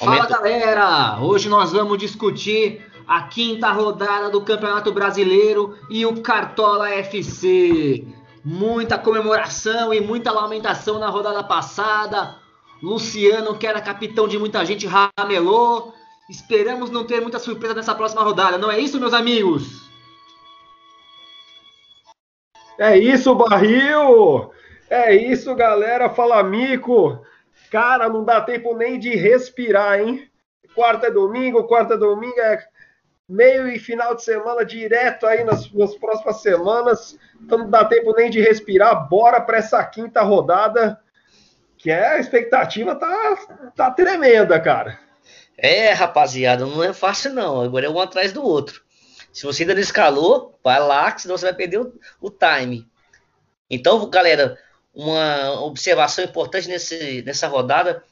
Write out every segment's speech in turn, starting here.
Fala galera! Hoje nós vamos discutir a quinta rodada do Campeonato Brasileiro e o Cartola FC. Muita comemoração e muita lamentação na rodada passada. Luciano, que era capitão de muita gente, ramelou. Esperamos não ter muita surpresa nessa próxima rodada, não é isso, meus amigos? É isso, barril! É isso, galera. Fala, Mico. Cara, não dá tempo nem de respirar, hein? Quarta é domingo, quarta é domingo é meio e final de semana direto aí nas, nas próximas semanas. Então não dá tempo nem de respirar. Bora para essa quinta rodada, que é a expectativa tá, tá tremenda, cara. É, rapaziada, não é fácil não. Agora é um atrás do outro. Se você ainda não escalou, vai lá, senão você vai perder o, o time. Então, galera, uma observação importante nesse, nessa rodada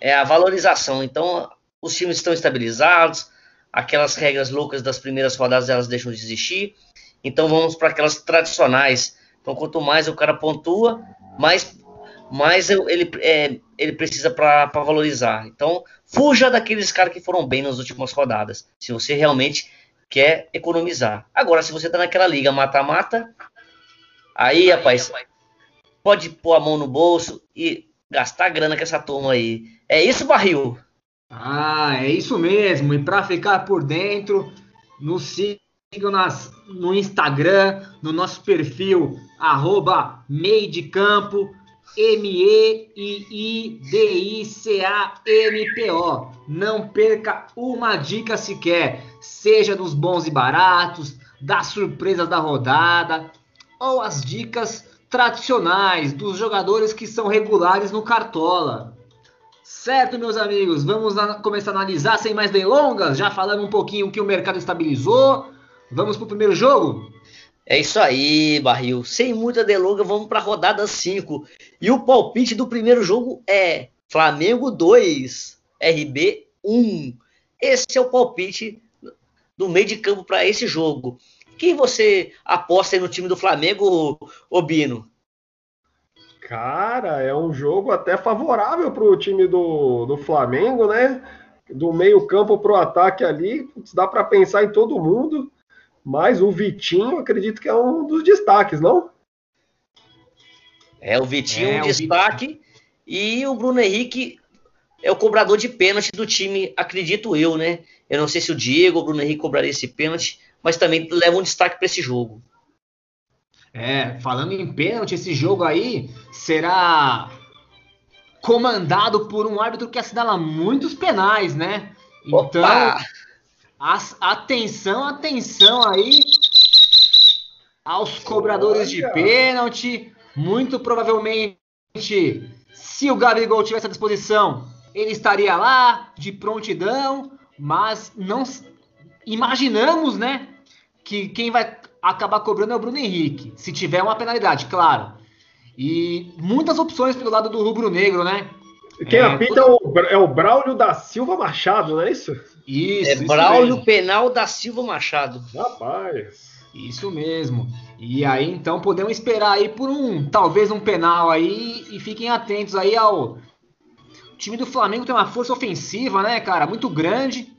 é a valorização. Então, os times estão estabilizados, aquelas regras loucas das primeiras rodadas elas deixam de existir. Então, vamos para aquelas tradicionais. Então, quanto mais o cara pontua, mais, mais ele, é, ele precisa para valorizar. Então, fuja daqueles caras que foram bem nas últimas rodadas, se você realmente quer economizar. Agora, se você está naquela liga mata-mata, aí, rapaz, pode pôr a mão no bolso e gastar grana com essa turma aí. É isso, Barril? Ah, é isso mesmo. E para ficar por dentro, nos sigam nas, no Instagram, no nosso perfil, arroba M-E-I-I-D-I-C-A-M-P-O. Não perca uma dica sequer, seja dos bons e baratos, das surpresas da rodada, ou as dicas tradicionais, dos jogadores que são regulares no Cartola. Certo, meus amigos, vamos começar a analisar sem mais delongas. Já falamos um pouquinho que o mercado estabilizou. Vamos para o primeiro jogo? É isso aí, Barril. Sem muita delonga, vamos para a rodada 5. E o palpite do primeiro jogo é Flamengo 2, RB 1. Esse é o palpite do meio de campo para esse jogo. Quem você aposta aí no time do Flamengo, Obino? Cara, é um jogo até favorável para o time do, do Flamengo, né? Do meio campo para o ataque ali, dá para pensar em todo mundo. Mas o Vitinho, acredito que é um dos destaques, não? É, o Vitinho é, um destaque. Vitinho. E o Bruno Henrique é o cobrador de pênalti do time, acredito eu, né? Eu não sei se o Diego ou o Bruno Henrique cobraria esse pênalti, mas também leva um destaque para esse jogo. É, falando em pênalti, esse jogo aí será comandado por um árbitro que assinala muitos penais, né? Então, as, atenção, atenção aí aos cobradores de pênalti. Muito provavelmente, se o Gabigol tivesse à disposição, ele estaria lá de prontidão, mas não imaginamos, né, que quem vai acabar cobrando é o Bruno Henrique, se tiver uma penalidade, claro. E muitas opções pelo lado do rubro-negro, né? Quem é, apita é o, é o Braulio da Silva Machado, não é isso? Isso. É isso Braulio mesmo. Penal da Silva Machado. Rapaz. Isso mesmo. E aí então podemos esperar aí por um, talvez um penal aí e fiquem atentos aí ao o time do Flamengo tem uma força ofensiva, né, cara, muito grande.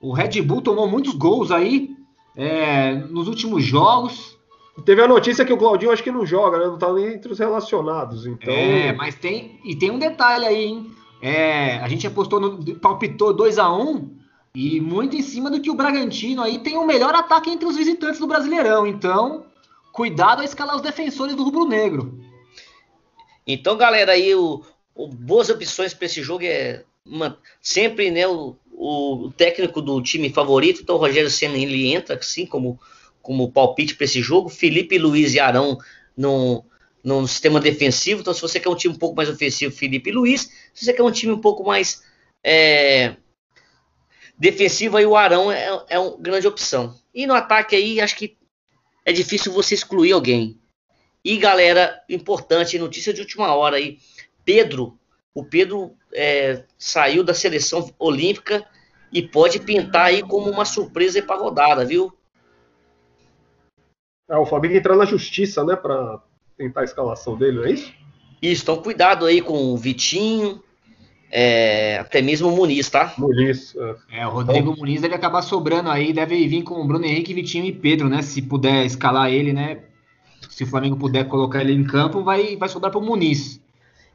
O Red Bull tomou muitos gols aí é, nos últimos jogos. Teve a notícia que o Claudinho acho que não joga, né? Não tá nem entre os relacionados. Então... É, mas tem. E tem um detalhe aí, hein? É, a gente apostou no. palpitou 2 a 1 um, e muito em cima do que o Bragantino aí tem o melhor ataque entre os visitantes do Brasileirão. Então, cuidado a escalar os defensores do Rubro Negro. Então, galera, aí o, o boas opções para esse jogo é uma, sempre né, o, o técnico do time favorito, então o Rogério Senna ele entra assim como, como palpite para esse jogo. Felipe Luiz e Arão no, no sistema defensivo. Então, se você quer um time um pouco mais ofensivo, Felipe Luiz. Se você quer um time um pouco mais é, defensivo, aí o Arão é, é uma grande opção. E no ataque aí, acho que é difícil você excluir alguém. E galera, importante, notícia de última hora aí. Pedro o Pedro é, saiu da seleção olímpica e pode pintar aí como uma surpresa para a rodada, viu? É, o Flamengo entrar na justiça, né, para tentar a escalação dele, não é isso? Isso, então cuidado aí com o Vitinho é, até mesmo o Muniz, tá? Muniz. É. é, o Rodrigo então, Muniz deve acabar sobrando aí, deve vir com o Bruno Henrique, Vitinho e Pedro, né? Se puder escalar ele, né? Se o Flamengo puder colocar ele em campo, vai, vai sobrar pro Muniz.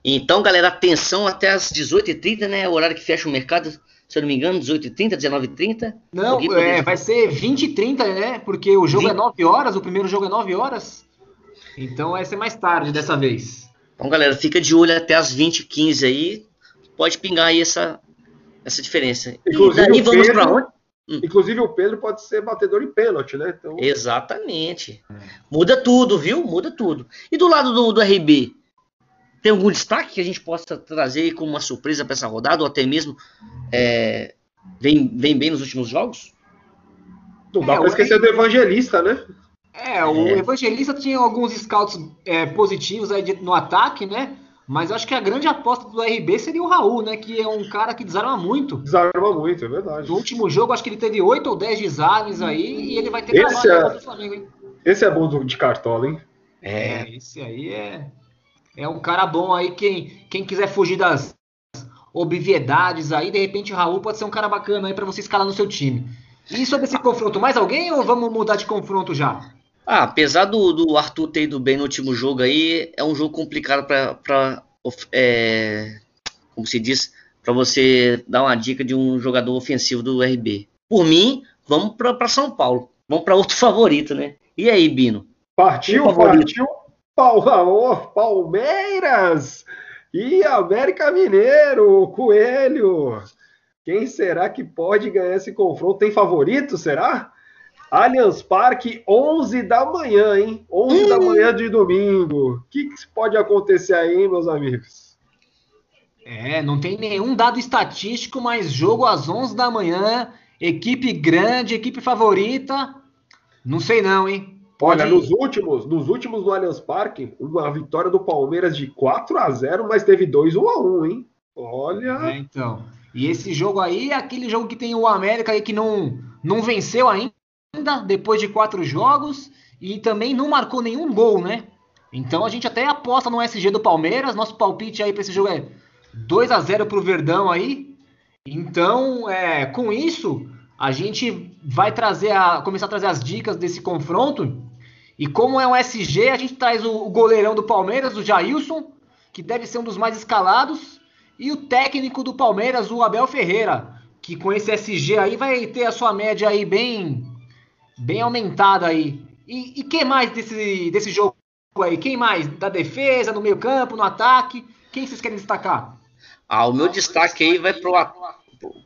Então, galera, atenção até as 18h30, né? O horário que fecha o mercado, se eu não me engano, 18h30, 19h30. Não, é, vai ser 20h30, né? Porque o jogo 20... é 9 horas, o primeiro jogo é 9 horas. Então vai ser mais tarde dessa vez. Então, galera, fica de olho até as 20h15 aí. Pode pingar aí essa, essa diferença. Inclusive, e daí vamos para onde? Hum. Inclusive o Pedro pode ser batedor em pênalti, né? Então... Exatamente. Muda tudo, viu? Muda tudo. E do lado do, do RB, tem algum destaque que a gente possa trazer como uma surpresa para essa rodada, ou até mesmo é, vem, vem bem nos últimos jogos? Não dá é, para esquecer do Evangelista, né? É, o é. Evangelista tinha alguns scouts é, positivos aí no ataque, né? Mas acho que a grande aposta do RB seria o Raul, né? Que é um cara que desarma muito. Desarma muito, é verdade. No último jogo, acho que ele teve 8 ou 10 desarmes aí e ele vai ter esse trabalho é... do Flamengo, hein? Esse é bom de cartola, hein? É, esse aí é. É um cara bom aí. Quem, quem quiser fugir das obviedades aí, de repente o Raul pode ser um cara bacana aí para você escalar no seu time. E sobre esse confronto, mais alguém ou vamos mudar de confronto já? Ah, apesar do, do Arthur ter ido bem no último jogo aí, é um jogo complicado para. É, como se diz? Para você dar uma dica de um jogador ofensivo do RB. Por mim, vamos para São Paulo. Vamos para outro favorito, né? E aí, Bino? Partiu, partiu. Palmeiras e América Mineiro, Coelho. Quem será que pode ganhar esse confronto? Tem favorito, será? Allianz Parque, 11 da manhã, hein? 11 hum. da manhã de domingo. O que, que pode acontecer aí, meus amigos? É, não tem nenhum dado estatístico, mas jogo às 11 da manhã, equipe grande, equipe favorita. Não sei não, hein? Olha, nos últimos, nos últimos do Allianz Parque, uma vitória do Palmeiras de 4 a 0, mas teve 2 1 a 1, hein? Olha. É, então. E esse jogo aí é aquele jogo que tem o América aí que não não venceu ainda depois de quatro jogos e também não marcou nenhum gol, né? Então a gente até aposta no SG do Palmeiras. Nosso palpite aí para esse jogo é 2 a 0 para o Verdão aí. Então, é, com isso, a gente vai trazer a, começar a trazer as dicas desse confronto. E como é um SG, a gente traz o, goleirão do Palmeiras, o Jailson, que deve ser um dos mais escalados, e o técnico do Palmeiras, o Abel Ferreira, que com esse SG aí vai ter a sua média aí bem bem aumentada aí. E, e quem mais desse, desse jogo aí? Quem mais? Da defesa, no meio campo, no ataque? Quem vocês querem destacar? Ah, o meu destaque aí vai pro,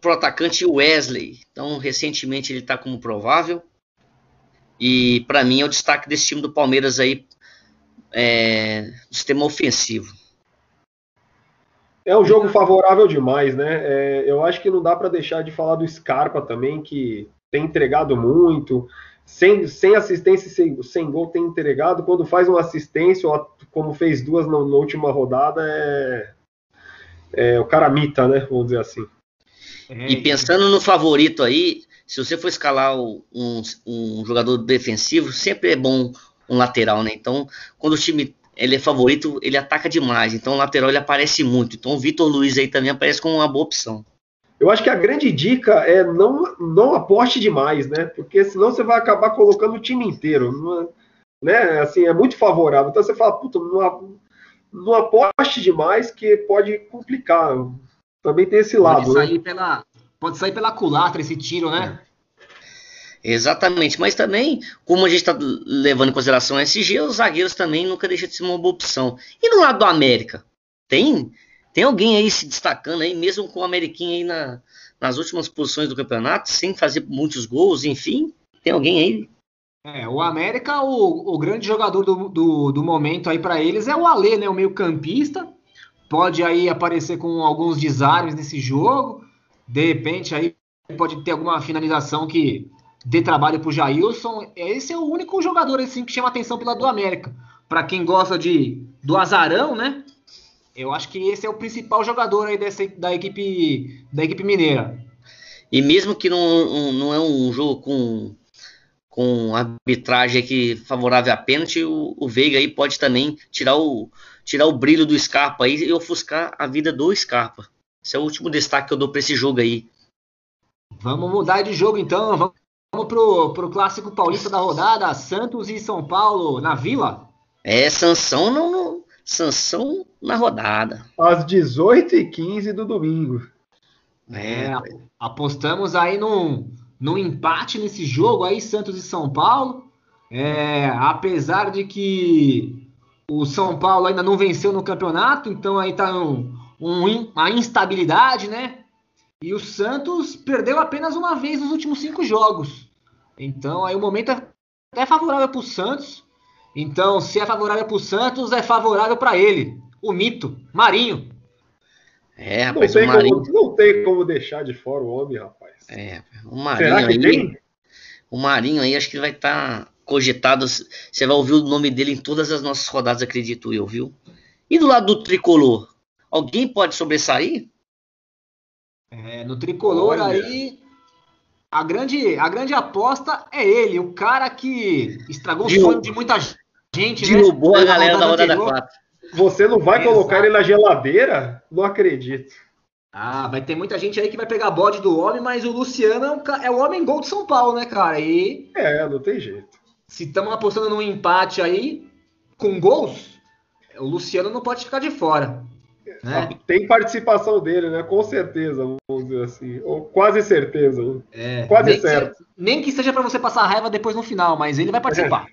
pro atacante Wesley. Então, recentemente ele está como provável. E para mim é o destaque desse time do Palmeiras aí, é, do sistema ofensivo. É um jogo favorável demais, né? É, eu acho que não dá para deixar de falar do Scarpa também, que tem entregado muito, sem, sem assistência sem, sem gol tem entregado, quando faz uma assistência, ou como fez duas na, na última rodada, é, é o cara mita, né? Vamos dizer assim. E pensando no favorito aí, se você for escalar um, um, jogador defensivo, sempre é bom um lateral, né? Então, quando o time ele é favorito, ele ataca demais. Então, o lateral ele aparece muito. Então, o Vitor Luiz aí também aparece como uma boa opção. Eu acho que a grande dica é não, não aposte demais, né? Porque senão você vai acabar colocando o time inteiro. Né? Assim, é muito favorável. Então você fala, puta, não, não aposte demais que pode complicar. Também tem esse lado. Pode sair, né? pela, pode sair pela culatra esse tiro, né? Exatamente, mas também, como a gente está levando em consideração o SG, os zagueiros também nunca deixam de ser uma boa opção. E no lado do América? Tem tem alguém aí se destacando aí, mesmo com o Ameriquinho aí na, nas últimas posições do campeonato, sem fazer muitos gols, enfim? Tem alguém aí? É, o América, o, o grande jogador do, do, do momento aí para eles é o Alê, né? O meio campista. Pode aí aparecer com alguns desarmes nesse jogo. De repente aí pode ter alguma finalização que dê trabalho pro Jailson. Esse é o único jogador assim que chama atenção pelo lado do América. Para quem gosta de do azarão, né? Eu acho que esse é o principal jogador aí dessa, da, equipe, da equipe mineira. E mesmo que não, não é um jogo com, com arbitragem que favorável a pênalti, o, o Veiga aí pode também tirar o, tirar o brilho do Scarpa aí e ofuscar a vida do Scarpa. Esse é o último destaque que eu dou para esse jogo aí. Vamos mudar de jogo então. Vamos pro, pro clássico paulista da rodada, Santos e São Paulo na Vila. É, Sansão não, não Sansão na rodada. Às 18h15 do domingo. É, apostamos aí num, num empate nesse jogo aí, Santos e São Paulo. É, apesar de que o São Paulo ainda não venceu no campeonato, então aí tá um, um, uma instabilidade, né? E o Santos perdeu apenas uma vez nos últimos cinco jogos. Então aí o momento é, é favorável para o Santos. Então, se é favorável para o Santos, é favorável para ele. O mito, Marinho. É, rapaz, não, tem o Marinho... como, não tem como deixar de fora o homem, rapaz. É, o Marinho Será que aí, tem? O Marinho aí acho que vai estar tá cogitado. Você vai ouvir o nome dele em todas as nossas rodadas, acredito eu, viu? E do lado do tricolor, alguém pode sobressair? É, no tricolor Olha. aí, a grande, a grande aposta é ele, o cara que estragou o sonho de muita gente. Derrubou né? a galera da rodada 4. Você não vai colocar ele na geladeira? Não acredito. Ah, vai ter muita gente aí que vai pegar bode do homem, mas o Luciano é o homem gol de São Paulo, né, cara? E. É, não tem jeito. Se estamos apostando num empate aí, com gols, o Luciano não pode ficar de fora. Né? Tem participação dele, né? Com certeza, vamos dizer assim. Ou quase certeza. É, quase nem certo. Que, nem que seja para você passar raiva depois no final, mas ele vai participar.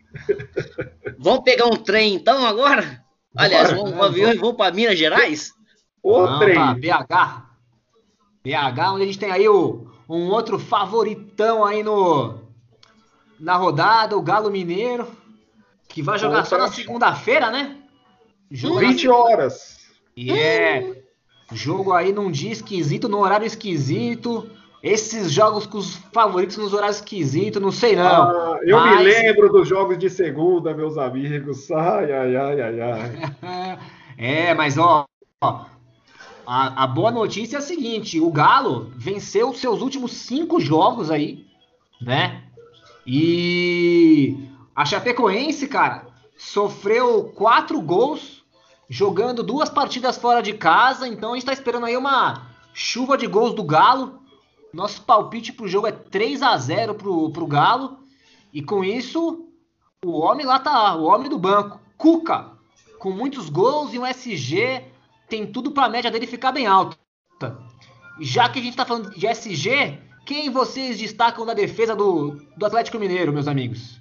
vamos pegar um trem então agora? Aliás, vamos, vamos, vamos, vamos para Minas Gerais? O trem. BH. BH, onde a gente tem aí o, um outro favoritão aí no na rodada, o Galo Mineiro, que vai jogar Outra. só na segunda-feira, né? Jogo 20 horas. E é jogo aí num dia esquisito, num horário esquisito. Esses jogos com os favoritos nos horários esquisitos, não sei não. Ah, eu mas... me lembro dos jogos de segunda, meus amigos. Ai, ai, ai, ai, ai. é, mas ó, ó a, a, boa notícia é a seguinte: o Galo venceu seus últimos cinco jogos aí, né? E a Chapecoense, cara, sofreu quatro gols jogando duas partidas fora de casa, então a gente está esperando aí uma chuva de gols do Galo. Nosso palpite pro jogo é 3 a 0 pro, pro Galo. E com isso, o homem lá tá, o homem do banco, Cuca, com muitos gols e um SG, tem tudo para a média dele ficar bem alta. Já que a gente está falando de SG, quem vocês destacam da defesa do, do Atlético Mineiro, meus amigos?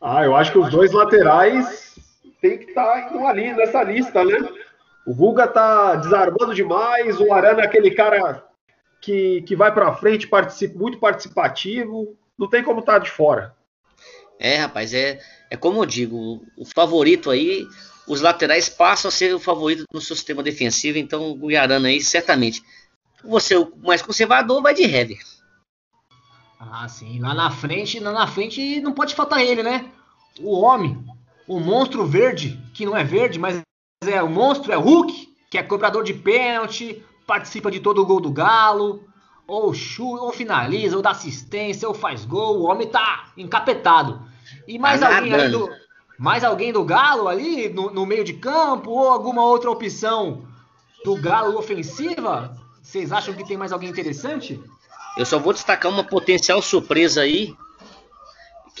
Ah, eu acho que os dois laterais tem que estar tá ali nessa lista, né? O Guga tá desarmando demais, o Arana é aquele cara que, que vai para frente, participa, muito participativo, não tem como estar tá de fora. É, rapaz, é, é como eu digo, o favorito aí, os laterais passam a ser o favorito no seu sistema defensivo, então o Arana aí, certamente. Você, o mais conservador, vai de heavy. Ah, sim, lá na frente, lá na frente não pode faltar ele, né? O homem, o monstro verde, que não é verde, mas é o monstro, é o Hulk, que é cobrador de pênalti, participa de todo o gol do Galo, ou chuta, ou finaliza, ou dá assistência, ou faz gol, o homem tá encapetado. E mais tá alguém ali do, mais alguém do Galo ali no, no meio de campo, ou alguma outra opção do Galo ofensiva? Vocês acham que tem mais alguém interessante? Eu só vou destacar uma potencial surpresa aí,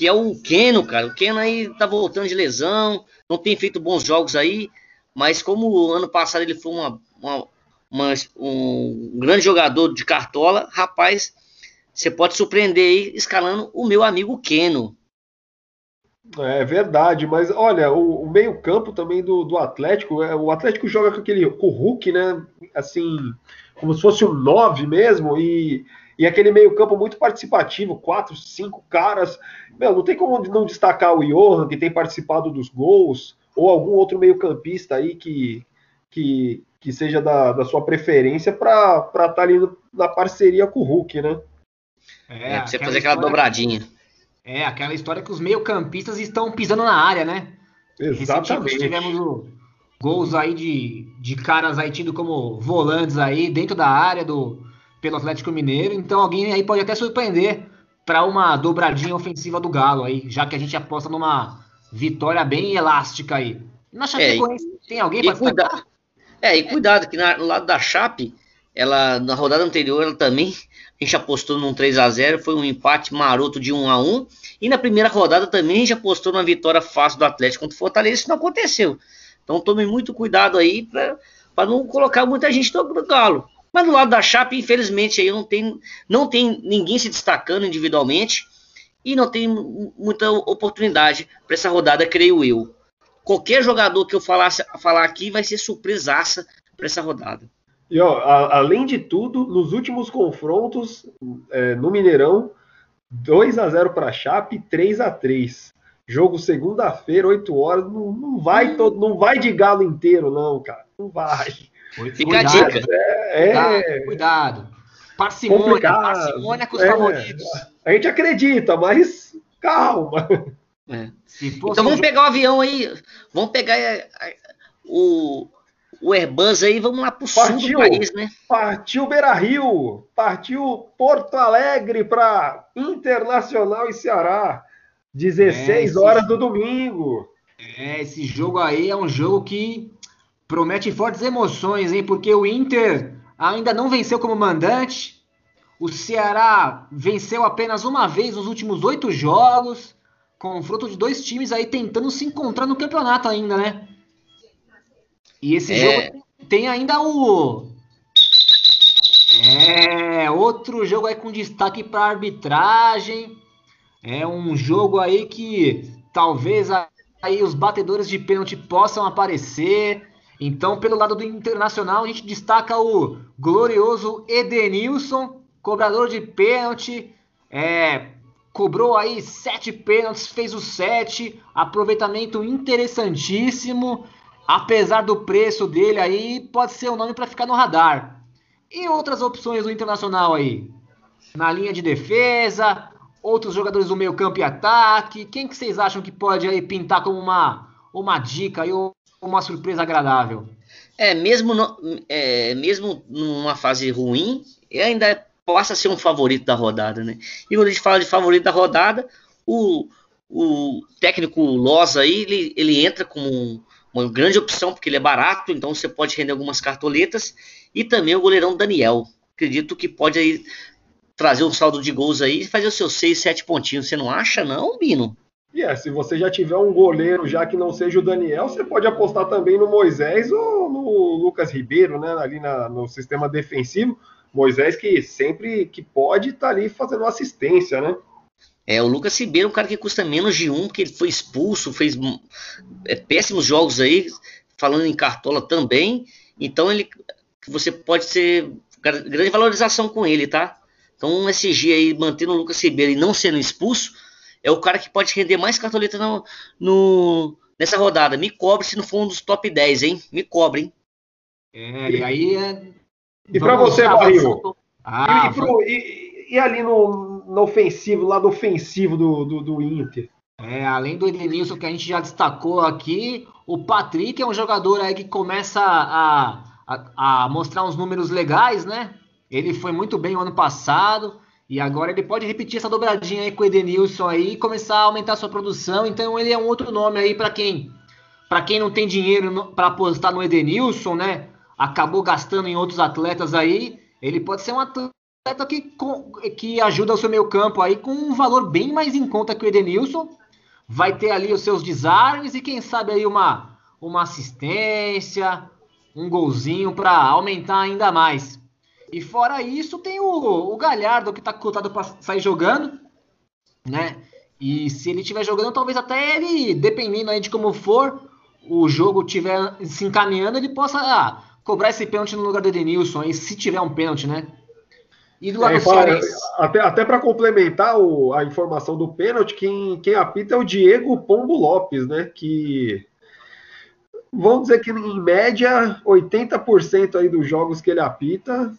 que é o Keno, cara. O Keno aí tá voltando de lesão, não tem feito bons jogos aí, mas como ano passado ele foi uma, uma, uma, um grande jogador de cartola, rapaz, você pode surpreender aí escalando o meu amigo Keno. É verdade, mas olha, o, o meio-campo também do, do Atlético, é, o Atlético joga com aquele com o Hulk, né? Assim, como se fosse um 9 mesmo, e e aquele meio-campo muito participativo, quatro, cinco caras. Meu, não tem como não destacar o Johan, que tem participado dos gols, ou algum outro meio-campista aí que, que, que seja da, da sua preferência para estar tá ali na parceria com o Hulk, né? É, é você fazer aquela dobradinha. É, aquela história que os meio-campistas estão pisando na área, né? Exatamente. tivemos o, gols aí de, de caras aí tido como volantes aí dentro da área do, pelo Atlético Mineiro. Então alguém aí pode até surpreender para uma dobradinha ofensiva do Galo aí, já que a gente aposta numa vitória bem elástica aí. Na Chapecoense é, tem alguém para destacar? É, e cuidado que na, no lado da Chape, ela na rodada anterior ela também a gente apostou num 3 a 0 foi um empate maroto de 1 a 1 e na primeira rodada também a gente apostou numa vitória fácil do Atlético contra o Fortaleza, isso não aconteceu. Então tome muito cuidado aí para não colocar muita gente no galo. Mas do lado da Chape, infelizmente, aí não tem, não tem ninguém se destacando individualmente e não tem muita oportunidade para essa rodada, creio eu. Qualquer jogador que eu falasse, falar aqui vai ser surpresaça para essa rodada. E ó, a, além de tudo, nos últimos confrontos é, no Mineirão, 2 a 0 para a Chape, 3 a 3 Jogo segunda-feira, 8 horas, não, não vai todo, não vai de galo inteiro, não, cara. Não vai. Fica cuidado, a dica. É, é, cuidado. Parcimônia, parcimônia com os é, favoritos. A gente acredita, mas calma. É. Então vamos pegar o avião aí, vamos pegar é, é, o, o Airbus aí, vamos lá pro partiu, sul do país, né? Partiu Beira Rio, partiu Porto Alegre para Internacional e Ceará. 16 é, horas do domingo. É, esse jogo aí é um jogo que promete fortes emoções, hein? Porque o Inter ainda não venceu como mandante. O Ceará venceu apenas uma vez nos últimos oito jogos. Confronto de dois times aí tentando se encontrar no campeonato ainda, né? E esse é... jogo tem ainda o. É, outro jogo aí com destaque para arbitragem. É um jogo aí que talvez aí os batedores de pênalti possam aparecer. Então, pelo lado do Internacional, a gente destaca o glorioso Edenilson, cobrador de pênalti. É, cobrou aí sete pênaltis, fez os sete, aproveitamento interessantíssimo. Apesar do preço dele aí, pode ser um nome para ficar no radar. E outras opções do Internacional aí? Na linha de defesa, outros jogadores do meio campo e ataque. Quem que vocês acham que pode aí pintar como uma, uma dica ou uma surpresa agradável? É, mesmo, no, é, mesmo numa fase ruim, ainda passa a ser um favorito da rodada, né? E quando a gente fala de favorito da rodada, o, o técnico Loza aí, ele, ele entra como uma grande opção, porque ele é barato, então você pode render algumas cartoletas, e também o goleirão Daniel. Acredito que pode aí trazer um saldo de gols aí e fazer os seus 6, 7 pontinhos. Você não acha, não, Bino? E é, se você já tiver um goleiro, já que não seja o Daniel, você pode apostar também no Moisés ou no Lucas Ribeiro, né? Ali na, no sistema defensivo. Moisés que sempre que pode tá ali fazendo assistência, né? É, o Lucas Ribeiro é um cara que custa menos de um, porque ele foi expulso, fez é, péssimos jogos aí, falando em cartola também. Então ele você pode ser grande valorização com ele, tá? Então, um SG aí, mantendo o Lucas Ribeiro e não sendo expulso, é o cara que pode render mais cartoleta no, no, nessa rodada. Me cobre se não for um dos top 10, hein? Me cobre, hein? É, e aí é... E para você, Barril? Ah, e, e, pro, e, e, ali no, no ofensivo, lado ofensivo do, do, do Inter? É, além do Edenilson que a gente já destacou aqui, o Patrick é um jogador aí que começa a, a, a mostrar uns números legais, né? Ele foi muito bem o ano passado e agora ele pode repetir essa dobradinha aí com o Edenilson aí e começar a aumentar a sua produção. Então ele é um outro nome aí para quem para quem não tem dinheiro para apostar no Edenilson, né? Acabou gastando em outros atletas aí. Ele pode ser um atleta que, que ajuda o seu meio campo aí com um valor bem mais em conta que o Edenilson. Vai ter ali os seus desarmes e quem sabe aí uma, uma assistência, um golzinho para aumentar ainda mais. E fora isso, tem o, o Galhardo que tá cotado para sair jogando, né? E se ele estiver jogando, talvez até ele, dependendo aí de como for, o jogo estiver se encaminhando, ele possa ah, cobrar esse pênalti no lugar do Edenilson, aí, se tiver um pênalti, né? E do lado é, para, Até, até para complementar o, a informação do pênalti, quem, quem apita é o Diego Pombo Lopes, né? Que vamos dizer que em média 80% aí dos jogos que ele apita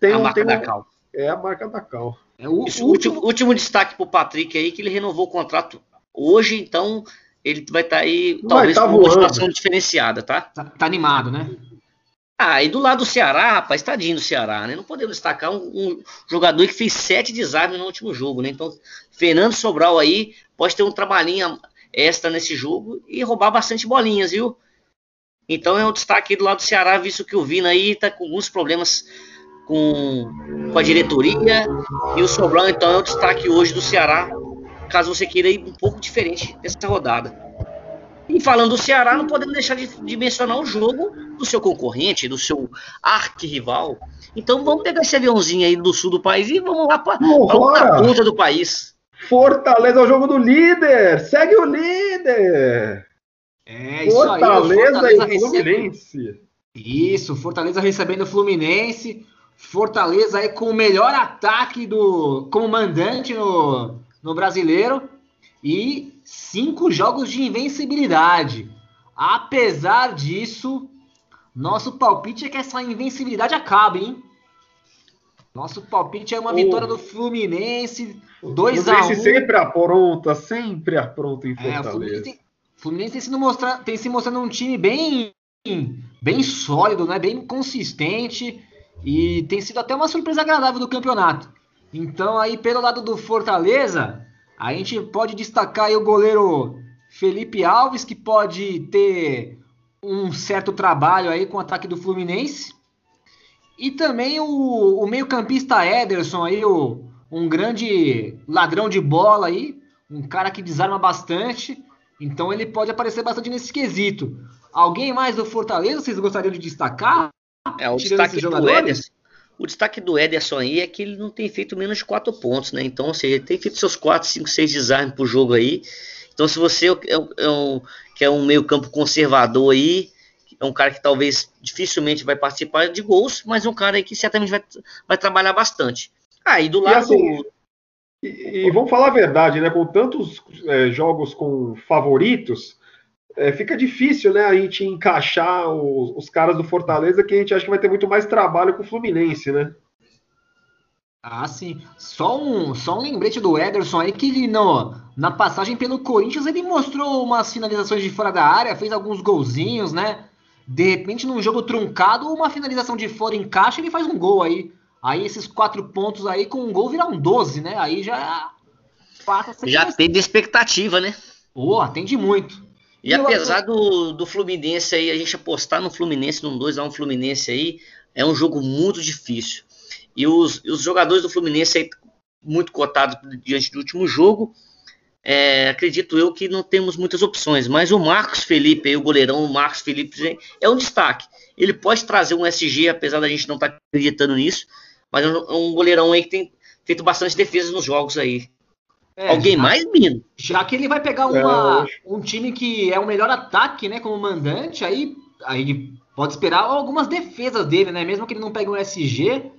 tem a um, marca da Cal. É a marca da Cal. É o Isso, último, último destaque para o Patrick aí, que ele renovou o contrato hoje, então ele vai estar tá aí, talvez, tá com uma situação diferenciada, tá? tá? tá? animado, né? Ah, e do lado do Ceará, rapaz, tadinho do Ceará, né? Não podemos destacar um, um jogador que fez sete desarmes no último jogo, né? Então, Fernando Sobral aí pode ter um trabalhinho extra nesse jogo e roubar bastante bolinhas, viu? Então é um destaque do lado do Ceará, visto que o Vina aí está com alguns problemas com, com a diretoria e o Sobrão, então é o destaque hoje do Ceará, caso você queira ir um pouco diferente dessa rodada. E falando do Ceará, não podemos deixar de, de mencionar o jogo do seu concorrente, do seu arquirrival. Então vamos pegar esse aviãozinho aí do sul do país e vamos lá para a ponta do país. Fortaleza é o jogo do líder! Segue o líder! É, isso Fortaleza, aí, Fortaleza e Fluminense. Isso, Fortaleza recebendo o Fluminense. Fortaleza aí com o melhor ataque do como mandante no, no brasileiro. E cinco jogos de invencibilidade. Apesar disso, nosso palpite é que essa invencibilidade acabe, hein? Nosso palpite é uma vitória do Fluminense, 2 a 1 um. sempre apronta, sempre apronta em Fortaleza. É, o Fluminense, Fluminense tem, sido mostrar, tem se mostrando um time bem, bem sólido, né? bem consistente e tem sido até uma surpresa agradável do campeonato. Então aí pelo lado do Fortaleza, a gente pode destacar o goleiro Felipe Alves, que pode ter um certo trabalho aí com o ataque do Fluminense. E também o, o meio-campista Ederson aí, o, um grande ladrão de bola aí, um cara que desarma bastante. Então ele pode aparecer bastante nesse quesito. Alguém mais do Fortaleza vocês gostariam de destacar? É, o destaque do Ederson. O destaque do Ederson aí é que ele não tem feito menos de 4 pontos, né? Então, ou seja, ele tem feito seus 4, 5, 6 desarmes por jogo aí. Então, se você é, é um, que é um meio-campo conservador aí, é um cara que talvez dificilmente vai participar de gols, mas é um cara aí que certamente vai, vai trabalhar bastante. Aí ah, do lado. E, assim, e, e, vamos falar a verdade, né? Com tantos é, jogos com favoritos, é, fica difícil, né, a gente encaixar os, os, caras do Fortaleza, que a gente acha que vai ter muito mais trabalho com o Fluminense, né? Ah, sim. Só um, só um lembrete do Ederson aí que no, na passagem pelo Corinthians ele mostrou umas finalizações de fora da área, fez alguns golzinhos, né? De repente, num jogo truncado, uma finalização de fora encaixa e ele faz um gol aí. Aí esses quatro pontos aí com um gol viram 12, né? Aí já passa Já tem de expectativa, né? Pô, atende muito. E, apesar do, do Fluminense aí, a gente apostar no Fluminense, num 2x1 Fluminense aí, é um jogo muito difícil. E os, os jogadores do Fluminense aí, muito cotados diante do último jogo, é, acredito eu que não temos muitas opções. Mas o Marcos Felipe, aí, o goleirão o Marcos Felipe, é um destaque. Ele pode trazer um SG, apesar da gente não estar tá acreditando nisso, mas é um, é um goleirão aí que tem feito bastante defesa nos jogos aí. É, Alguém já, mais, Mino? Já que ele vai pegar uma, é, um time que é o melhor ataque, né, como mandante, aí, aí pode esperar algumas defesas dele, né? Mesmo que ele não pegue um SG.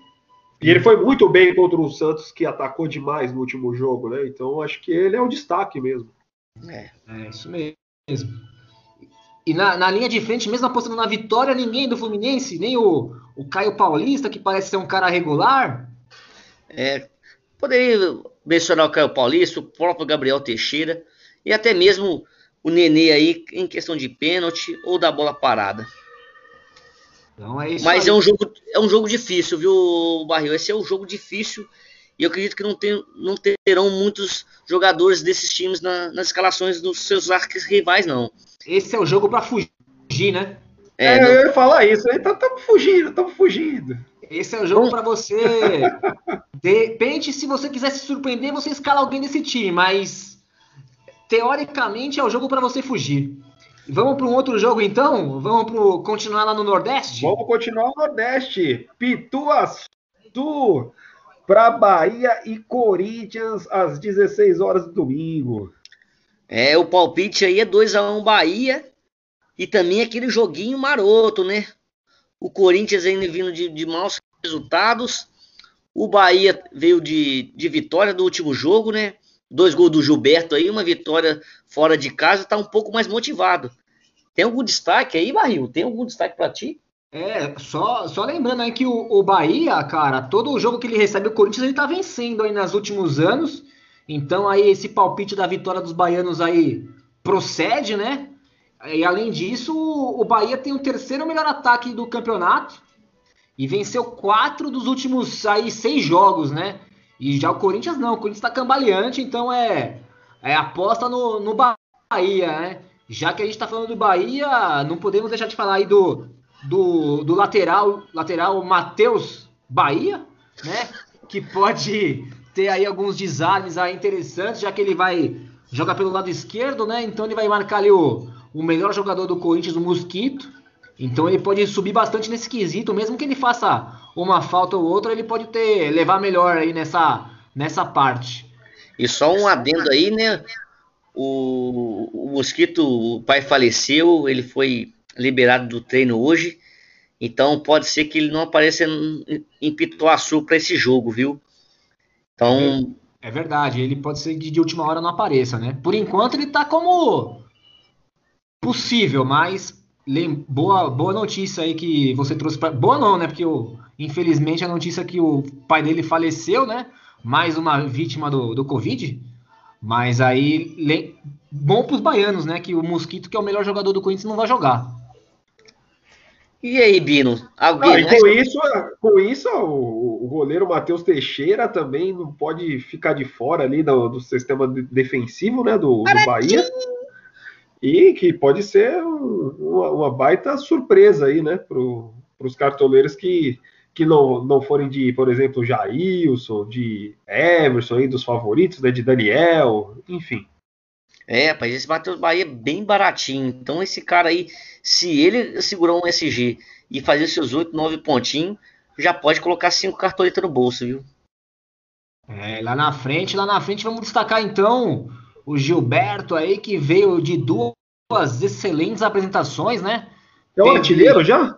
E ele foi muito bem contra o Santos, que atacou demais no último jogo, né? Então acho que ele é o destaque mesmo. É, é isso mesmo. E na, na, linha de frente, mesmo apostando na vitória, ninguém do Fluminense, nem o, o Caio Paulista, que parece ser um cara regular. É, poderia mencionar o Caio Paulista, o próprio Gabriel Teixeira e até mesmo o Nenê aí em questão de pênalti ou da bola parada. Então é Mas aí. é um, jogo, é um jogo difícil, viu, Barril? Esse é um jogo difícil e eu acredito que não, tem, não terão muitos jogadores desses times na, nas escalações dos seus arcos rivais, não. Esse é o jogo para fugir, né? É, é não... eu ia falar isso, estamos tá, fugindo, estamos fugindo. Esse é o jogo para você. De repente, se você quiser se surpreender, você escala alguém desse time, mas teoricamente é o jogo para você fugir. Vamos para um outro jogo então? Vamos pro, continuar lá no Nordeste? Vamos continuar no Nordeste. Pituaçu para Bahia e Corinthians às 16 horas do domingo. É, o palpite aí é 2 a 1 Bahia e também aquele joguinho maroto, né? O Corinthians ainda vindo de, de maus resultados. O Bahia veio de, de vitória do último jogo, né? Dois gols do Gilberto aí, uma vitória fora de casa, tá um pouco mais motivado. Tem algum destaque aí, Barril? Tem algum destaque para ti? É, só, só lembrando aí que o, o Bahia, cara, todo o jogo que ele recebe, o Corinthians ele tá vencendo aí nos últimos anos. Então aí esse palpite da vitória dos baianos aí procede, né? E além disso, o Bahia tem o terceiro melhor ataque do campeonato e venceu quatro dos últimos aí seis jogos, né? E já o Corinthians não, o Corinthians está cambaleante, então é, é aposta no, no Bahia, né? já que a gente está falando do Bahia, não podemos deixar de falar aí do, do, do lateral, lateral Matheus Bahia, né? Que pode ter aí alguns desarmes aí interessantes, já que ele vai jogar pelo lado esquerdo, né? Então ele vai marcar ali o, o melhor jogador do Corinthians, o Mosquito. Então ele pode subir bastante nesse quesito, mesmo que ele faça uma falta ou outra, ele pode ter levar melhor aí nessa, nessa parte. E só um adendo aí, né? O, o Mosquito, o pai faleceu, ele foi liberado do treino hoje. Então pode ser que ele não apareça em, Pituaçu para esse jogo, viu? Então. É, é verdade, ele pode ser que de última hora não apareça, né? Por enquanto ele tá como possível, mas boa, boa notícia aí que você trouxe para boa não, né? Porque o, infelizmente a notícia que o pai dele faleceu, né? Mais uma vítima do, do Covid. Mas aí, bom para os baianos, né? Que o Mosquito, que é o melhor jogador do Corinthians, não vai jogar. E aí, Bino? Alguém não, com, isso, com isso, o, o goleiro Matheus Teixeira também não pode ficar de fora ali do, do sistema defensivo né, do, do Bahia. E que pode ser uma, uma baita surpresa aí, né, para os cartoleiros que que não, não forem de, por exemplo, Jailson, de Emerson, aí, dos favoritos, né, de Daniel, enfim. É, rapaz, esse Matheus Bahia é bem baratinho. Então, esse cara aí, se ele segurar um SG e fazer seus 8, 9 pontinhos, já pode colocar 5 cartoletas no bolso, viu? É, lá na frente, lá na frente, vamos destacar então o Gilberto aí, que veio de duas excelentes apresentações, né? É o artilheiro já?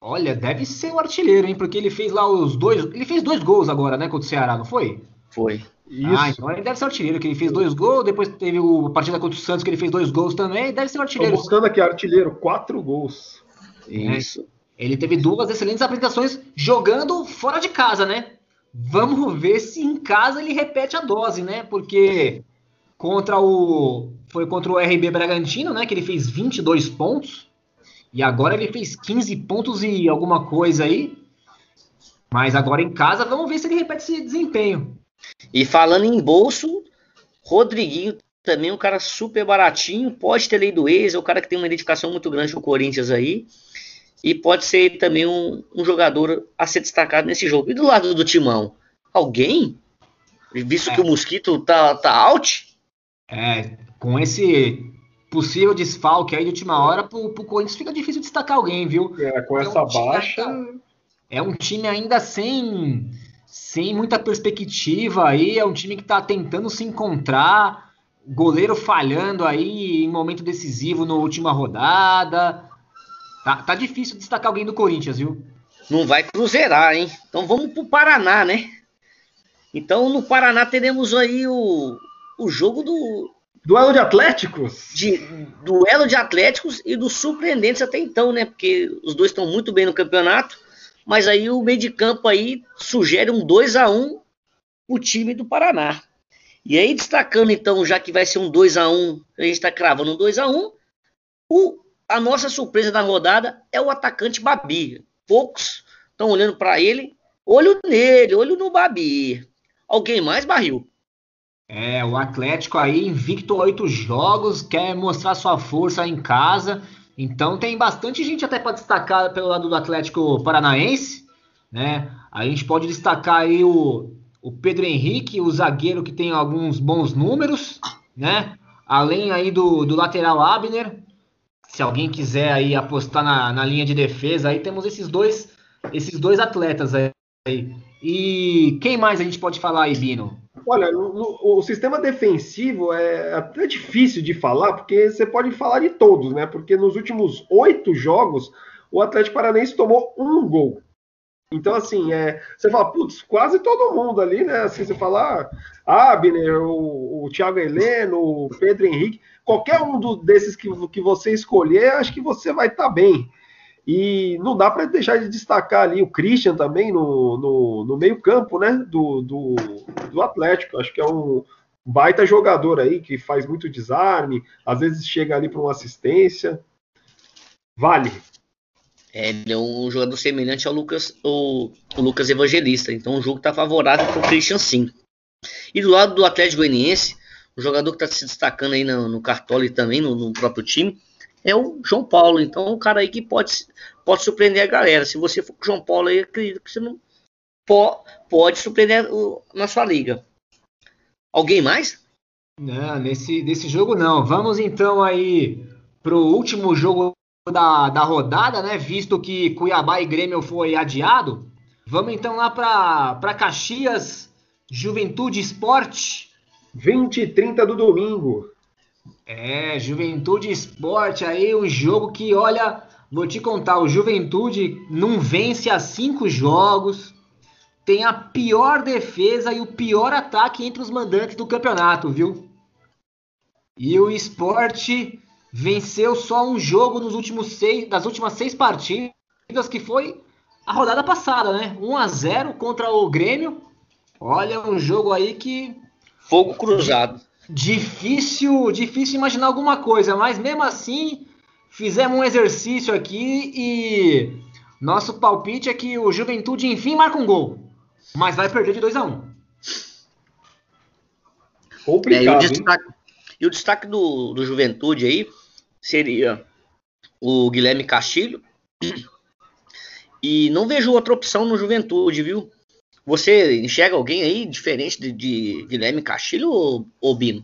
Olha, deve ser o artilheiro, hein? Porque ele fez lá os dois. Ele fez dois gols agora, né? Contra o Ceará, não foi? Foi. Isso. Ah, então ele deve ser o artilheiro, que ele fez dois gols, depois teve o, a partida contra o Santos, que ele fez dois gols também, deve ser o artilheiro. Tô buscando aqui, artilheiro, quatro gols. Isso. É, ele teve duas excelentes apresentações jogando fora de casa, né? Vamos ver se em casa ele repete a dose, né? Porque contra o. Foi contra o RB Bragantino, né? Que ele fez 22 pontos. E agora ele fez 15 pontos e alguma coisa aí. Mas agora em casa, vamos ver se ele repete esse desempenho. E falando em bolso, Rodriguinho também é um cara super baratinho. Pode ter lei do ex, é o cara que tem uma identificação muito grande com o Corinthians aí. E pode ser também um, um jogador a ser destacado nesse jogo. E do lado do Timão, alguém? Visto é. que o Mosquito tá, tá out? É, com esse possível desfalque aí de última hora, pro, pro Corinthians fica difícil destacar alguém, viu? É, com essa é um baixa. Ainda, é um time ainda sem, sem muita perspectiva aí, é um time que tá tentando se encontrar, goleiro falhando aí em momento decisivo na última rodada. Tá, tá difícil destacar alguém do Corinthians, viu? Não vai cruzeirar, hein? Então vamos pro Paraná, né? Então no Paraná teremos aí o, o jogo do, Duelo de Atléticos? De, duelo de Atléticos e dos surpreendentes até então, né? Porque os dois estão muito bem no campeonato, mas aí o meio de campo aí sugere um 2 a 1 o time do Paraná. E aí, destacando então, já que vai ser um 2 a 1 a gente está cravando um 2 a 1 o, a nossa surpresa da rodada é o atacante Babi. Poucos estão olhando para ele, olho nele, olho no Babi. Alguém mais, Barril? É, o Atlético aí invicto oito jogos, quer mostrar sua força em casa. Então tem bastante gente até para destacar pelo lado do Atlético Paranaense, né? A gente pode destacar aí o, o Pedro Henrique, o zagueiro que tem alguns bons números, né? Além aí do, do lateral Abner. Se alguém quiser aí apostar na, na linha de defesa, aí temos esses dois, esses dois atletas aí. E quem mais a gente pode falar aí, Bino? Olha, o, o, sistema defensivo é até difícil de falar, porque você pode falar de todos, né? Porque nos últimos oito jogos, o Atlético Paranaense tomou um gol. Então, assim, é, você fala, putz, quase todo mundo ali, né? Assim, você fala, ah, Abner, o, o Thiago Heleno, o Pedro Henrique, qualquer um do, desses que, que você escolher, acho que você vai estar tá bem. E não dá para deixar de destacar ali o Christian também no, no, no meio-campo, né? Do, do, do, Atlético. Acho que é um baita jogador aí que faz muito desarme, às vezes chega ali para uma assistência. Vale. É, ele é um jogador semelhante ao Lucas, o, o Lucas Evangelista. Então o jogo está favorável para o Christian sim. E do lado do Atlético Goianiense, um jogador que está se destacando aí no, no Cartola e também no, no, próprio time, é o João Paulo. Então, um cara aí que pode, pode surpreender a galera. Se você for com o João Paulo aí, acredito que você não pode, pode surpreender o, na sua liga. Alguém mais? Não, nesse, nesse jogo não. Vamos então aí pro último jogo da, da rodada, né? Visto que Cuiabá e Grêmio foi adiado. Vamos então lá para Caxias, Juventude Esporte. 20 e 30 do domingo. É, Juventude Esporte aí, um jogo que, olha, vou te contar, o Juventude não vence há cinco jogos, tem a pior defesa e o pior ataque entre os mandantes do campeonato, viu? E o Esporte venceu só um jogo nos últimos seis, das últimas seis partidas, que foi a rodada passada, né? 1 a 0 contra o Grêmio. Olha, um jogo aí que fogo cruzado. Difícil, difícil imaginar alguma coisa, mas mesmo assim fizemos um exercício aqui e nosso palpite é que o Juventude enfim marca um gol, mas vai perder de 2 a 1. Um. Complicado. É, e, o destaque, e o destaque do, do Juventude aí seria o Guilherme Castilho. E não vejo outra opção no Juventude, viu? Você enxerga alguém aí diferente de, de Guilherme Castilho ou, ou Bino?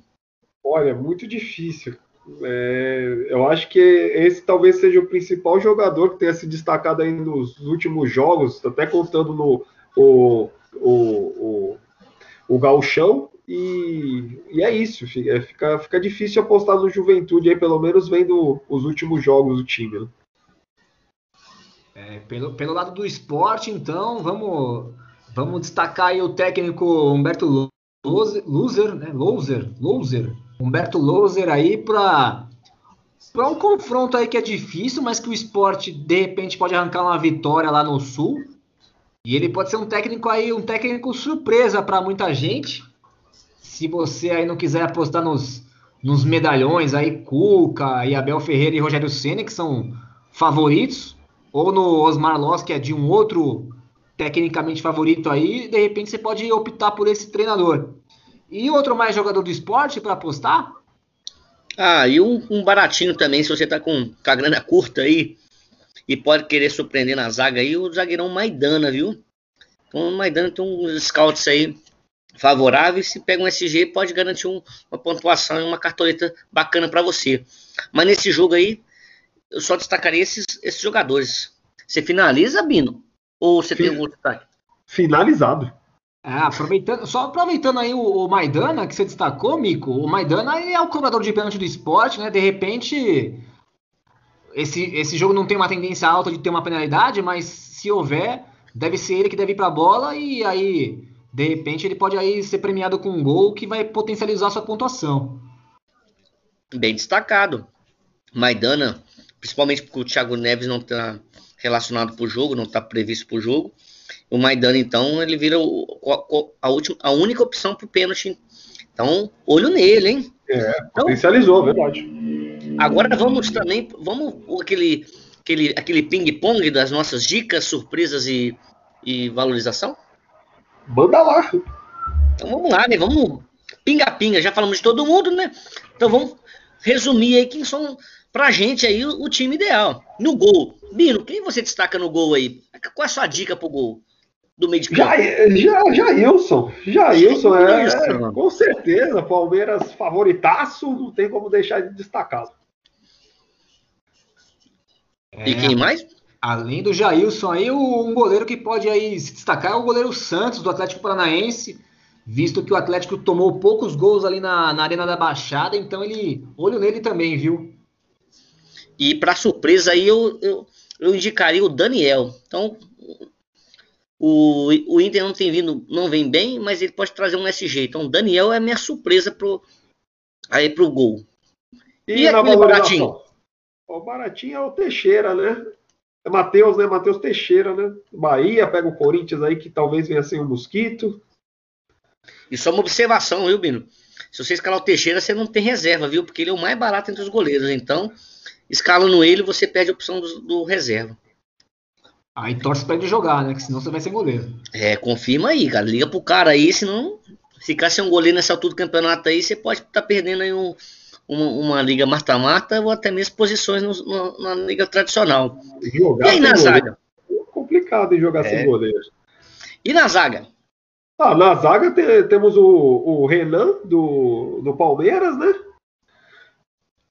Olha, muito difícil. É, eu acho que esse talvez seja o principal jogador que tenha se destacado aí nos últimos jogos, até contando no o, o, o, o Galchão, e, e é isso, é, fica, fica difícil apostar no Juventude aí, pelo menos vendo os últimos jogos do time. Né? É, pelo, pelo lado do esporte, então, vamos, vamos destacar aí o técnico Humberto Loser, né? Loser, Loser, Humberto Loser aí para para um confronto aí que é difícil, mas que o esporte de repente pode arrancar uma vitória lá no sul. E ele pode ser um técnico aí, um técnico surpresa para muita gente. Se você aí não quiser apostar nos, nos medalhões aí, Cuca, e Abel Ferreira e Rogério Senna, que são favoritos, ou no Osmar Loss, que é de um outro tecnicamente favorito aí, de repente você pode optar por esse treinador. E outro mais jogador do esporte para apostar? Ah, e um, um, baratinho também, se você tá com, com a grana curta aí e pode querer surpreender na zaga aí, o zagueirão Maidana, viu? Então o Maidana tem uns scouts aí favoráveis. Se pega um SG, pode garantir um, uma pontuação e uma cartoleta bacana para você. Mas nesse jogo aí, eu só destacaria esses, esses jogadores. Você finaliza, Bino? Ou você Fin... tem algum destaque? Finalizado. É, aproveitando, só aproveitando aí o, o, Maidana que você destacou, Mico, o Maidana é o cobrador de pênalti do esporte, né? De repente, esse, esse jogo não tem uma tendência alta de ter uma penalidade, mas se houver, deve ser ele que deve ir para a bola e aí, de repente, ele pode aí ser premiado com um gol que vai potencializar sua pontuação. Bem destacado. Maidana, principalmente porque o Thiago Neves não está relacionado para o jogo, não está previsto para o jogo. O Maidana, então, ele vira o, a, última, a única opção para o pênalti. Então, olho nele, hein? É, então, potencializou, verdade. Agora vamos também, vamos aquele, aquele, aquele ping-pong das nossas dicas, surpresas e, e valorização? Manda lá. Então vamos lá, né? Vamos pinga-pinga, já falamos de todo mundo, né? Então vamos resumir aí quem são pra gente aí o, o time ideal. No gol, Bino, quem você destaca no gol aí? Qual é a sua dica pro gol? Do meio de campo? Já, Jailson. Jailson, é, é, com certeza. Palmeiras favoritaço, não tem como deixar de destacá-lo. É, e quem mais? Além do Jailson aí, um goleiro que pode aí se destacar é o goleiro Santos, do Atlético Paranaense, visto que o Atlético tomou poucos gols ali na, na Arena da Baixada, então ele. Olho nele também, viu? E para surpresa aí, eu, eu, eu indicaria o Daniel. Então, o, o Inter não tem vindo, não vem bem, mas ele pode trazer um SG. Então, o Daniel é a minha surpresa pro, aí pro gol. E, e aquele baratinho? O baratinho é o Teixeira, né? É Matheus, né? Matheus Teixeira, né? Bahia, pega o Corinthians aí, que talvez venha sem o Mosquito. E só uma observação, viu, Bino? Se você escalar o Teixeira, você não tem reserva, viu? Porque ele é o mais barato entre os goleiros. Então, escalando ele, você perde a opção do, do reserva. Aí torce pra ele jogar, né? Que senão você vai ser goleiro. É, confirma aí, cara. Liga pro cara aí, senão ficar sem um goleiro nessa altura do campeonato aí, você pode estar tá perdendo aí um, uma, uma liga mata-mata ou até mesmo posições no, no, na liga tradicional. Jogar e aí na zaga? É complicado em jogar é. sem goleiro. E na zaga? Ah, na zaga te, temos o, o Renan do, do Palmeiras, né?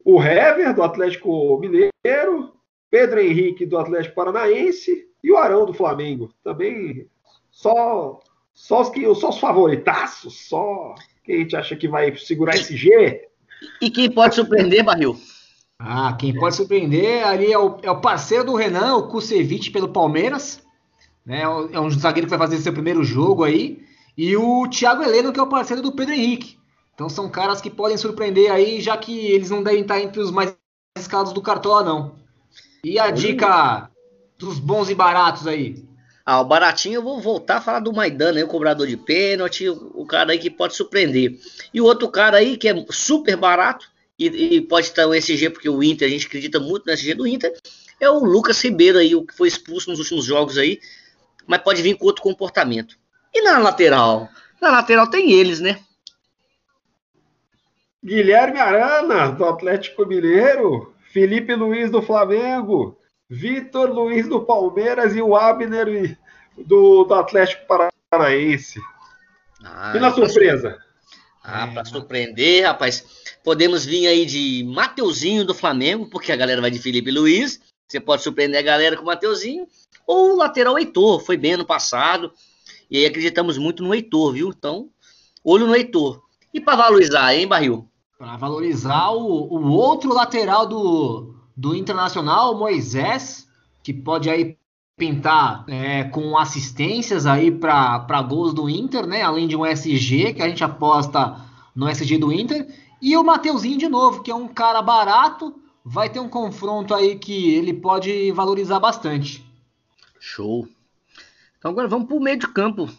O Hever do Atlético Mineiro, Pedro Henrique do Atlético Paranaense e o Arão do Flamengo. Também só só os, que, só os favoritaços, só quem a gente acha que vai segurar esse G. E quem pode surpreender, Barril? Ah, quem pode surpreender ali é o, é o parceiro do Renan, o Kusevich pelo Palmeiras. Né? É um zagueiro que vai fazer seu primeiro jogo aí. E o Thiago Heleno, que é o parceiro do Pedro Henrique. Então são caras que podem surpreender aí, já que eles não devem estar entre os mais escalados do Cartola, não. E a dica dos bons e baratos aí? Ah, o baratinho eu vou voltar a falar do Maidana, né, o cobrador de pênalti, o cara aí que pode surpreender. E o outro cara aí que é super barato e, e pode estar o SG, porque o Inter, a gente acredita muito no SG do Inter, é o Lucas Ribeiro aí, o que foi expulso nos últimos jogos aí, mas pode vir com outro comportamento. E na lateral? Na lateral tem eles, né? Guilherme Arana, do Atlético Mineiro, Felipe Luiz do Flamengo, Vitor Luiz do Palmeiras e o Abner do, do Atlético Paranaense. Ah, e na surpresa? Ah, para surpreender, rapaz, podemos vir aí de Mateuzinho do Flamengo, porque a galera vai de Felipe Luiz. Você pode surpreender a galera com o Mateuzinho. Ou o lateral Heitor, foi bem ano passado. E aí acreditamos muito no Heitor, viu? Então, olho no Heitor. E para valorizar, hein, Barril? Para valorizar o, o outro lateral do, do Internacional, Moisés, que pode aí pintar é, com assistências aí para gols do Inter, né? Além de um SG, que a gente aposta no SG do Inter. E o Mateuzinho de novo, que é um cara barato, vai ter um confronto aí que ele pode valorizar bastante. Show. Então agora vamos para o meio de campo.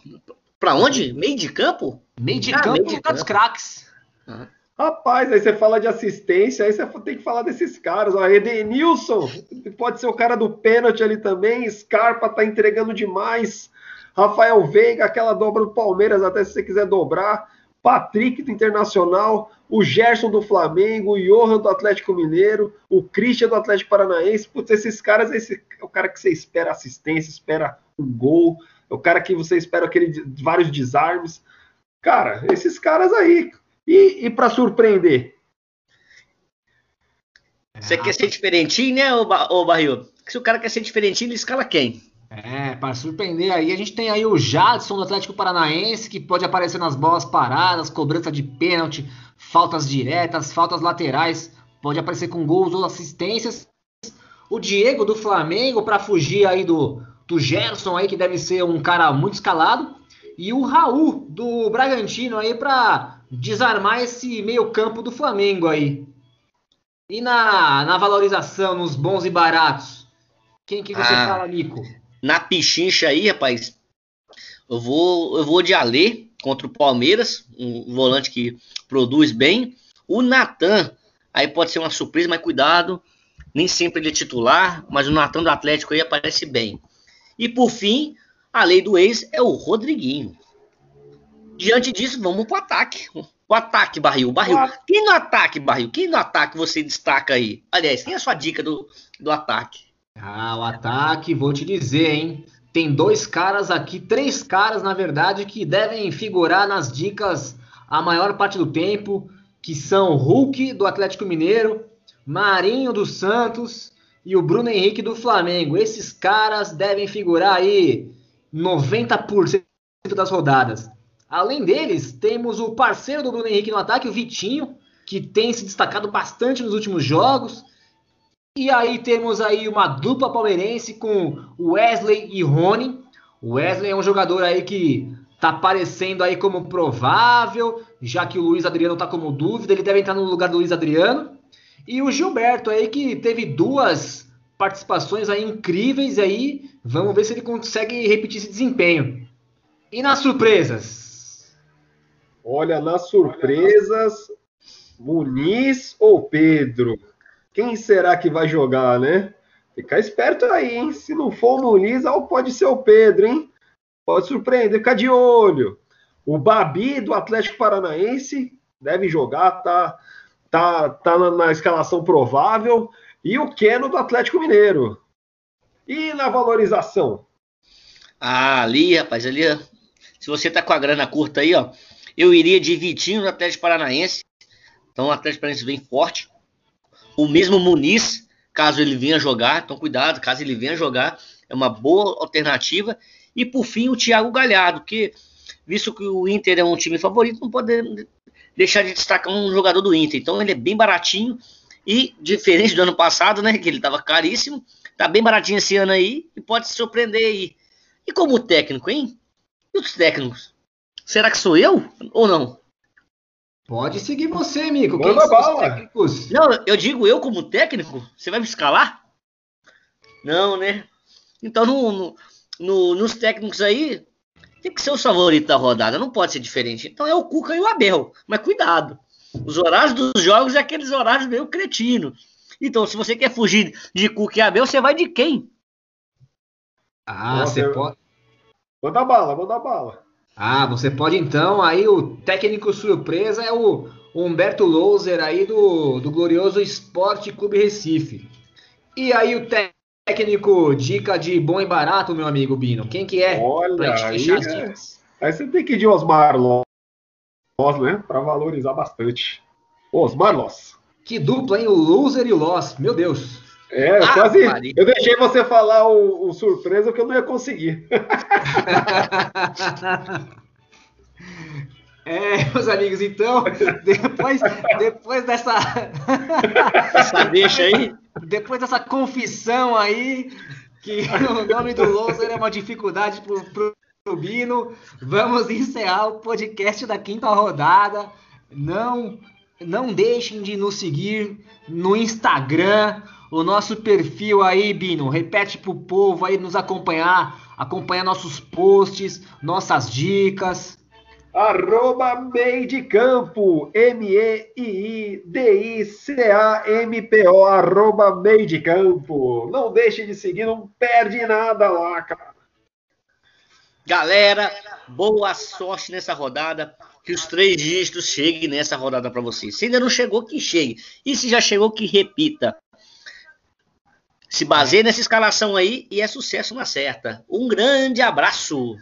Para onde? Meio de campo? Meio de ah, campo meio de dos craques. Ah. Rapaz, aí você fala de assistência, aí você tem que falar desses caras. Ó, Edenilson, pode ser o cara do pênalti ali também. Scarpa tá entregando demais. Rafael Veiga, aquela dobra do Palmeiras, até se você quiser dobrar. Patrick do Internacional, o Gerson do Flamengo, o Johan do Atlético Mineiro, o Christian do Atlético Paranaense. Putz, esses caras, esse é o cara que você espera assistência, espera um gol, é o cara que você espera aquele vários desarmes. Cara, esses caras aí, e, e para surpreender? Você quer ser diferentinho, né, ô, ô Barril? Se o cara quer ser diferentinho, ele escala quem? É, para surpreender aí, a gente tem aí o Jadson do Atlético Paranaense, que pode aparecer nas bolas paradas, cobrança de pênalti, faltas diretas, faltas laterais, pode aparecer com gols ou assistências. O Diego do Flamengo, para fugir aí do, do Gerson aí, que deve ser um cara muito escalado. E o Raul do Bragantino aí para desarmar esse meio-campo do Flamengo aí. E na, na valorização, nos bons e baratos? Quem que você ah, fala, Nico? Na pichincha aí, rapaz, eu vou, eu vou de Alê contra o Palmeiras, um volante que produz bem. O Natan, aí pode ser uma surpresa, mas cuidado, nem sempre ele é titular, mas o Natan do Atlético aí aparece bem. E por fim, a lei do ex é o Rodriguinho. Diante disso, vamos pro ataque. O ataque, barril. Barril. Quem no ataque, barril? Quem no ataque você destaca aí? Aliás, quem é a sua dica do, do ataque? Ah, o ataque, vou te dizer, hein? Tem dois caras aqui, três caras, na verdade, que devem figurar nas dicas a maior parte do tempo, que são Hulk do Atlético Mineiro, Marinho do Santos e o Bruno Henrique do Flamengo. Esses caras devem figurar aí 90% das rodadas. Além deles, temos o parceiro do Bruno Henrique no ataque, o Vitinho, que tem se destacado bastante nos últimos jogos. E aí temos aí uma dupla palmeirense com Wesley e Rony. O Wesley é um jogador aí que tá aparecendo aí como provável, já que o Luiz Adriano tá como dúvida, ele deve entrar no lugar do Luiz Adriano. E o Gilberto aí que teve duas participações aí incríveis aí, vamos ver se ele consegue repetir esse desempenho. E nas surpresas, Olha, nas surpresas, Muniz ou Pedro? Quem será que vai jogar, né? Fica esperto aí, hein? Se não for o Muniz, pode ser o Pedro, hein? Pode surpreender, fica de olho. O Babi do Atlético Paranaense deve jogar, tá, tá, tá na, na escalação provável. E o Keno do Atlético Mineiro. E na valorização? Ah, ali, rapaz, ali, se você tá com a grana curta aí, ó, eu iria de Vitinho no Atlético Paranaense. Então o Atlético Paranaense vem forte. O mesmo Muniz, caso ele venha jogar, então cuidado, caso ele venha jogar, é uma boa alternativa. E por fim o Thiago Galhardo, que visto que o Inter é um time favorito, não pode deixar de destacar um jogador do Inter. Então ele é bem baratinho e diferente do ano passado, né, que ele estava caríssimo, tá bem baratinho esse ano aí e pode se surpreender aí. E como técnico, hein? E os técnicos? Será que sou eu ou não? Pode seguir você, Mico. Quem são os técnicos? Não, eu digo eu como técnico? Você vai me escalar? Não, né? Então, no, no, no, nos técnicos aí, tem que ser o favorito da rodada, não pode ser diferente. Então é o Cuca e o Abel. Mas cuidado. Os horários dos jogos é aqueles horários meio cretino. Então, se você quer fugir de Cuca e Abel, você vai de quem? Ah, Nossa, você eu... pode. Manda bala, manda bala. Ah, você pode então. Aí o técnico surpresa é o Humberto Louser aí do, do glorioso Esporte Clube Recife. E aí o técnico dica de bom e barato, meu amigo Bino. Quem que é? Olha, aí, é... aí você tem que ir de Osmar Loss, né? Para valorizar bastante. Osmar Loss. Que dupla, hein? O Loser e o Loss. Meu Deus. É, ah, quase. Maria. Eu deixei você falar o, o surpresa que eu não ia conseguir. É, meus amigos, então, depois, depois dessa. Essa deixa aí. Depois dessa confissão aí, que o nome do Loser é uma dificuldade pro, pro, pro Bino, vamos encerrar o podcast da quinta rodada. Não, não deixem de nos seguir no Instagram, o nosso perfil aí, Bino. Repete pro povo aí nos acompanhar, acompanhar nossos posts, nossas dicas. Arroba Meio de Campo, M-E-I-I-D-I-C-A-M-P-O, arroba Meio de Campo. Não deixe de seguir, não perde nada lá, cara. Galera, boa sorte nessa rodada. Que os três dígitos cheguem nessa rodada para vocês. Se ainda não chegou, que chegue. E se já chegou, que repita. Se baseie nessa escalação aí e é sucesso na certa. Um grande abraço.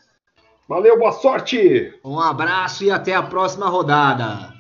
Valeu, boa sorte. Um abraço e até a próxima rodada.